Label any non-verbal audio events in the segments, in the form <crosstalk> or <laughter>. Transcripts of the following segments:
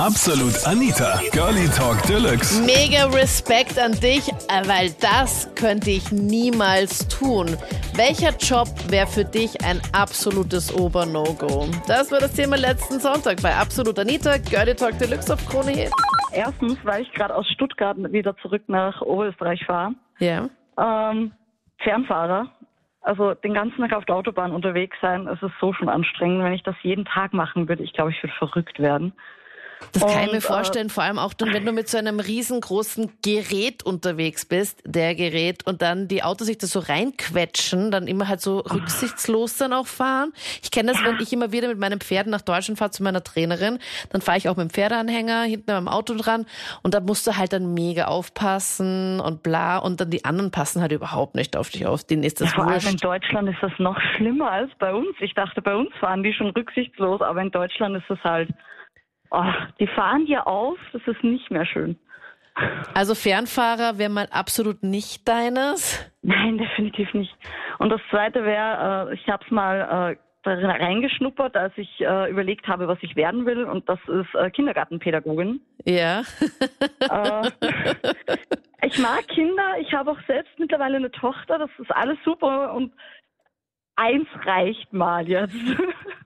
Absolut Anita, Girlie Talk Deluxe. Mega Respekt an dich, äh, weil das könnte ich niemals tun. Welcher Job wäre für dich ein absolutes Ober-No-Go? Das war das Thema letzten Sonntag bei Absolut Anita, Girlie Talk Deluxe auf Krone Hit. Erstens, weil ich gerade aus Stuttgart wieder zurück nach Oberösterreich fahre. Ja. Ähm, Fernfahrer. Also den ganzen Tag auf der Autobahn unterwegs sein, es ist so schon anstrengend. Wenn ich das jeden Tag machen würde, ich glaube, ich würde verrückt werden. Das kann ich Und, mir äh, vorstellen, vor allem auch dann, wenn du mit so einem riesengroßen Gerät unterwegs bist, der Gerät, und dann die Autos sich da so reinquetschen, dann immer halt so rücksichtslos dann auch fahren. Ich kenne das, wenn ich immer wieder mit meinen Pferden nach Deutschland fahre zu meiner Trainerin, dann fahre ich auch mit dem Pferdeanhänger hinten am Auto dran und da musst du halt dann mega aufpassen und bla und dann die anderen passen halt überhaupt nicht auf dich auf. Denen ist das Vor allem in. Deutschland ist das noch <laughs> schlimmer als bei uns. Ich dachte, bei uns fahren die schon rücksichtslos, aber in Deutschland ist es halt, oh, die fahren dir auf, das ist nicht mehr schön. Also Fernfahrer wäre mal absolut nicht deines. Nein, <laughs> definitiv nicht. Und das Zweite wäre, äh, ich habe es mal äh, darin reingeschnuppert, als ich äh, überlegt habe, was ich werden will, und das ist äh, Kindergartenpädagogin. Ja. Äh, <laughs> ich mag Kinder, ich habe auch selbst mittlerweile eine Tochter, das ist alles super und eins reicht mal jetzt. <laughs>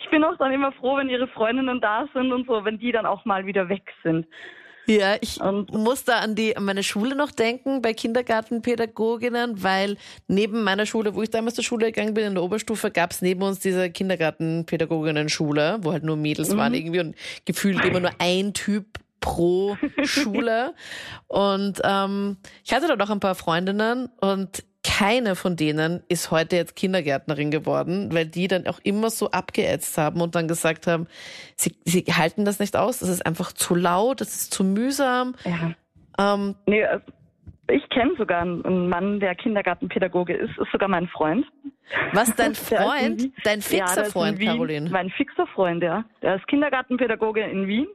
Ich bin auch dann immer froh, wenn ihre Freundinnen da sind und so, wenn die dann auch mal wieder weg sind. Ja, ich Und- muss da an die an meine Schule noch denken bei Kindergartenpädagoginnen, weil neben meiner Schule, wo ich damals zur Schule gegangen bin, in der Oberstufe, gab es neben uns diese Kindergartenpädagoginnen-Schule, wo halt nur Mädels waren irgendwie und gefühlt immer nur ein Typ pro <laughs> Schule. Und ähm, ich hatte dort auch ein paar Freundinnen und keine von denen ist heute jetzt Kindergärtnerin geworden, weil die dann auch immer so abgeätzt haben und dann gesagt haben, sie, sie halten das nicht aus, das ist einfach zu laut, das ist zu mühsam. Ja. Ähm, Nee, also ich kenne sogar einen Mann, der Kindergartenpädagoge ist, ist sogar mein Freund. was, dein <laughs> Freund? Dein Ja, fixer in Freund, Wien. Caroline? Mein fixer Freund, ja. Der ist Kindergartenpädagoge in Wien.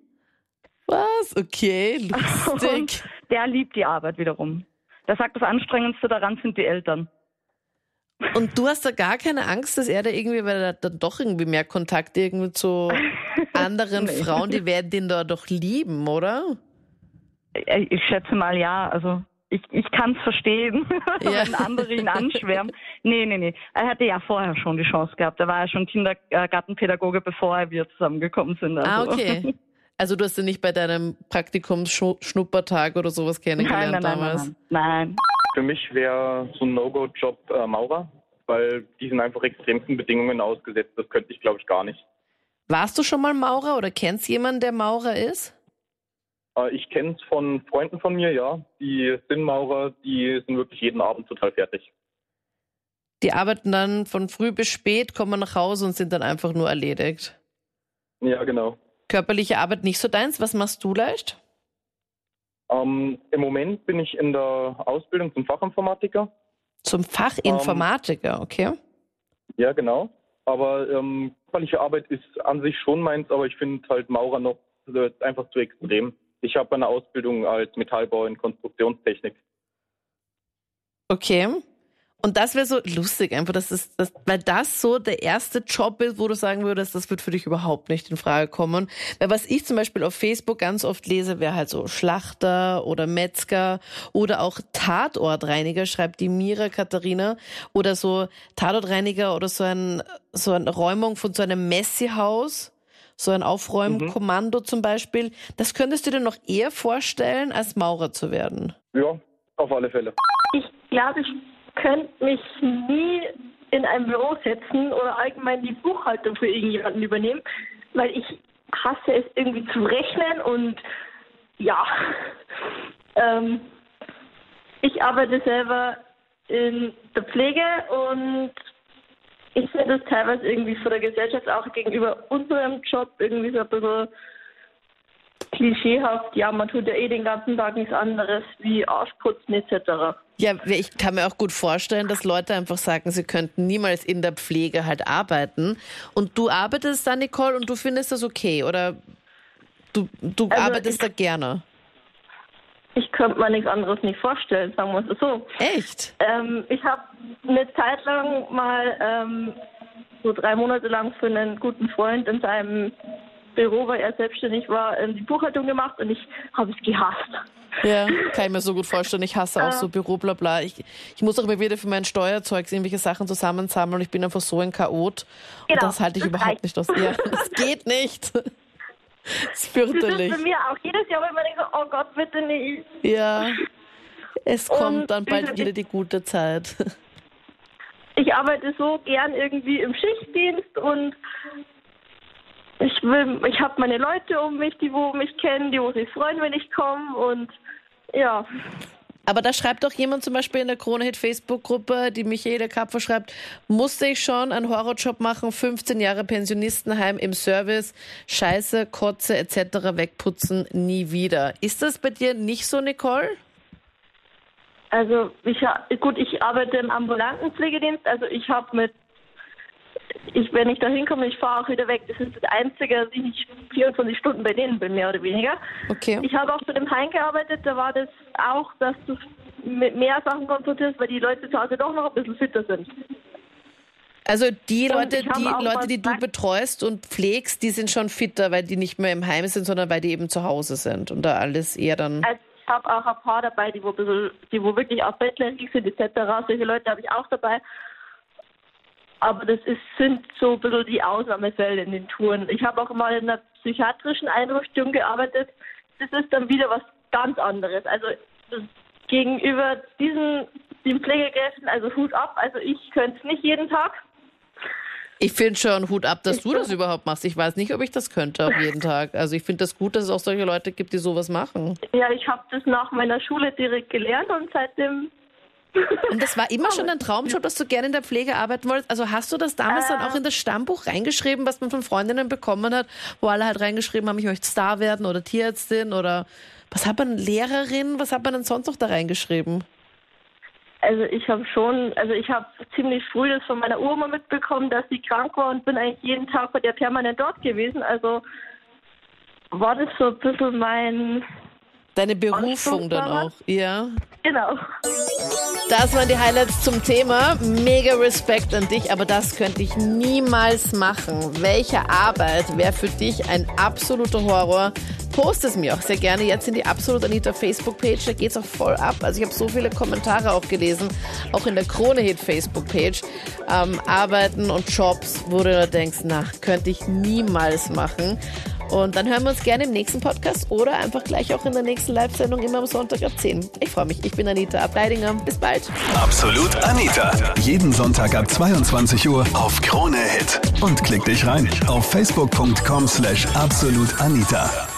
Was? Okay, <laughs> Und lustig. der liebt die Arbeit wiederum. Der sagt, das Anstrengendste daran sind die Eltern. Und du hast da gar keine Angst, dass er da irgendwie, weil er dann doch irgendwie mehr Kontakt irgendwie zu <laughs> anderen Nee. Frauen, die werden den da doch lieben, oder? Ich ich schätze mal ja, also ich, ich kann es verstehen, <laughs> Ja. wenn andere ihn anschwärmen. Nee, nee, nee. Er hatte ja vorher schon die Chance gehabt. Er war ja schon Kindergartenpädagoge, bevor wir zusammengekommen sind. Ah, Also. okay. <laughs> Also du hast ihn nicht bei deinem Praktikums-Schnuppertag oder sowas Nein, kennengelernt nein, nein, damals? nein, nein. Für mich wäre so ein No-Go-Job äh, Maurer, weil die sind einfach extremsten Bedingungen ausgesetzt. Das könnte ich, glaube ich, gar nicht. Warst du schon mal Maurer oder kennst jemanden, der Maurer ist? Äh, ich kenne es von Freunden von mir, ja. Die sind Maurer, die sind wirklich jeden Abend total fertig. Die arbeiten dann von früh bis spät, kommen nach Hause und sind dann einfach nur erledigt. Ja, genau. Körperliche Arbeit nicht so deins. Was machst du leicht? Ähm, Im Moment bin ich in der Ausbildung zum Fachinformatiker. Zum Fachinformatiker, okay. Ja, genau. Aber ähm, körperliche Arbeit ist an sich schon meins, aber ich finde halt Maurer noch einfach zu extrem. Ich habe eine Ausbildung als Metallbau in Konstruktionstechnik. Okay. Und das wäre so lustig, einfach, dass das, das, weil das so der erste Job ist, wo du sagen würdest, das wird für dich überhaupt nicht in Frage kommen. Weil was ich zum Beispiel auf Facebook ganz oft lese, wäre halt so Schlachter oder Metzger oder auch Tatortreiniger, schreibt die Mira Katharina, oder so Tatortreiniger oder so ein, so eine Räumung von so einem Messi-Haus. So ein Aufräumkommando zum Beispiel. Das könntest du dir noch eher vorstellen, als Maurer zu werden. Ja, auf alle Fälle. Ich glaube, ich könnte mich nie in ein Büro setzen oder allgemein die Buchhaltung für irgendjemanden übernehmen, weil ich hasse es irgendwie zu rechnen und ja. <laughs> Ähm, ich arbeite selber in der Pflege und ich finde das teilweise irgendwie von der Gesellschaft auch gegenüber unserem Job irgendwie so ein bisschen klischeehaft. Ja, man tut ja eh den ganzen Tag nichts anderes wie Arschputzen etc. Ja, ich kann mir auch gut vorstellen, dass Leute einfach sagen, sie könnten niemals in der Pflege halt arbeiten. Und du arbeitest da, Nicole, und du findest das okay? Oder du, du Also arbeitest ich- da gerne? Ich könnte mir nichts anderes nicht vorstellen, sagen wir es so. Echt? Ähm, ich habe eine Zeit lang mal ähm, so drei Monate lang für einen guten Freund in seinem Büro, weil er selbstständig war, ähm, die Buchhaltung gemacht und ich habe es gehasst. Ja, kann ich mir so gut vorstellen. Ich hasse auch so Büro, bla bla. Ich, ich muss auch immer wieder für mein Steuerzeug irgendwelche Sachen zusammensammeln und ich bin einfach so ein Chaot. Und Genau, das halte ich das überhaupt reicht. nicht aus. Ja, <laughs> das geht nicht. Das ist Das ist fürchterlich. bei mir auch jedes Jahr, wenn man denkt, oh Gott, bitte nicht. Ja. Es kommt Und dann bald wieder die gute Zeit. Ich arbeite so gern irgendwie im Schichtdienst und ich will, ich habe meine Leute um mich, die wo mich kennen, die wo sich freuen, wenn ich komme und ja. Aber da schreibt doch jemand zum Beispiel in der Kronehit Facebook-Gruppe, die Michaela Kapfer schreibt, musste ich schon einen Horrorjob machen, 15 Jahre Pensionistenheim im Service, Scheiße, Kotze etc. wegputzen, nie wieder. Ist das bei dir nicht so, Nicole? Also ich gut, ich arbeite im ambulanten Pflegedienst, also ich habe mit ich, wenn ich da hinkomme, ich fahre auch wieder weg. Das ist das Einzige, dass ich nicht 24 Stunden bei denen bin, mehr oder weniger. Okay. Ich habe auch zu dem Heim gearbeitet, da war das auch, dass du mit mehr Sachen konfrontierst, weil die Leute zu Hause doch noch ein bisschen fitter sind. Also die Und Leute, die Leute, die du betreust und pflegst, die sind schon fitter, weil die nicht mehr im Heim sind, sondern weil die eben zu Hause sind und da alles eher dann. Also ich habe auch ein paar dabei, die wo, bisschen, die wo wirklich auch bettlägerig sind etc. Solche Leute habe ich auch dabei. Aber das ist, sind so ein bisschen die Ausnahmefälle in den Touren. Ich habe auch mal in einer psychiatrischen Einrichtung gearbeitet. Das ist dann wieder was ganz anderes. Also gegenüber diesen den Pflegekräften, also Hut ab. Also ich könnte es nicht jeden Tag. Ich finde schon Hut ab, dass du das überhaupt machst. Ich weiß nicht, ob ich das könnte auf jeden Tag. Also ich finde das gut, dass es auch solche Leute gibt, die sowas machen. Ja, ich habe das nach meiner Schule direkt gelernt und seitdem <laughs> Und das war immer schon dein Traumjob, dass du gerne in der Pflege arbeiten wolltest. Also hast du das damals dann auch in das Stammbuch reingeschrieben, was man von Freundinnen bekommen hat, wo alle halt reingeschrieben haben, ich möchte Star werden oder Tierärztin oder was hat man, Lehrerin, was hat man denn sonst noch da reingeschrieben? Also ich habe schon, also ich habe ziemlich früh das von meiner Oma mitbekommen, dass sie krank war und bin eigentlich jeden Tag bei der permanent dort gewesen. Also war das so ein bisschen mein, Deine Berufung dann auch, ja. genau. Das waren die Highlights zum Thema. Mega Respekt an dich, aber das könnte ich niemals machen. Welche Arbeit wäre für dich ein absoluter Horror? Post es mir auch sehr gerne jetzt in die Absolut Anita Facebook-Page. Da geht's auch voll ab. Also ich habe so viele Kommentare auch gelesen, auch in der Krone-Hit Facebook-Page. Ähm, Arbeiten und Jobs, wo du da denkst, na, könnte ich niemals machen. Und dann hören wir uns gerne im nächsten Podcast oder einfach gleich auch in der nächsten Live-Sendung immer am Sonntag ab 10. Ich freue mich. Ich bin Anita Ableidinger. Bis bald. Absolut Anita. Jeden Sonntag ab 22 Uhr auf Krone Hit. Und klick dich rein auf facebook.com slash absolutanita.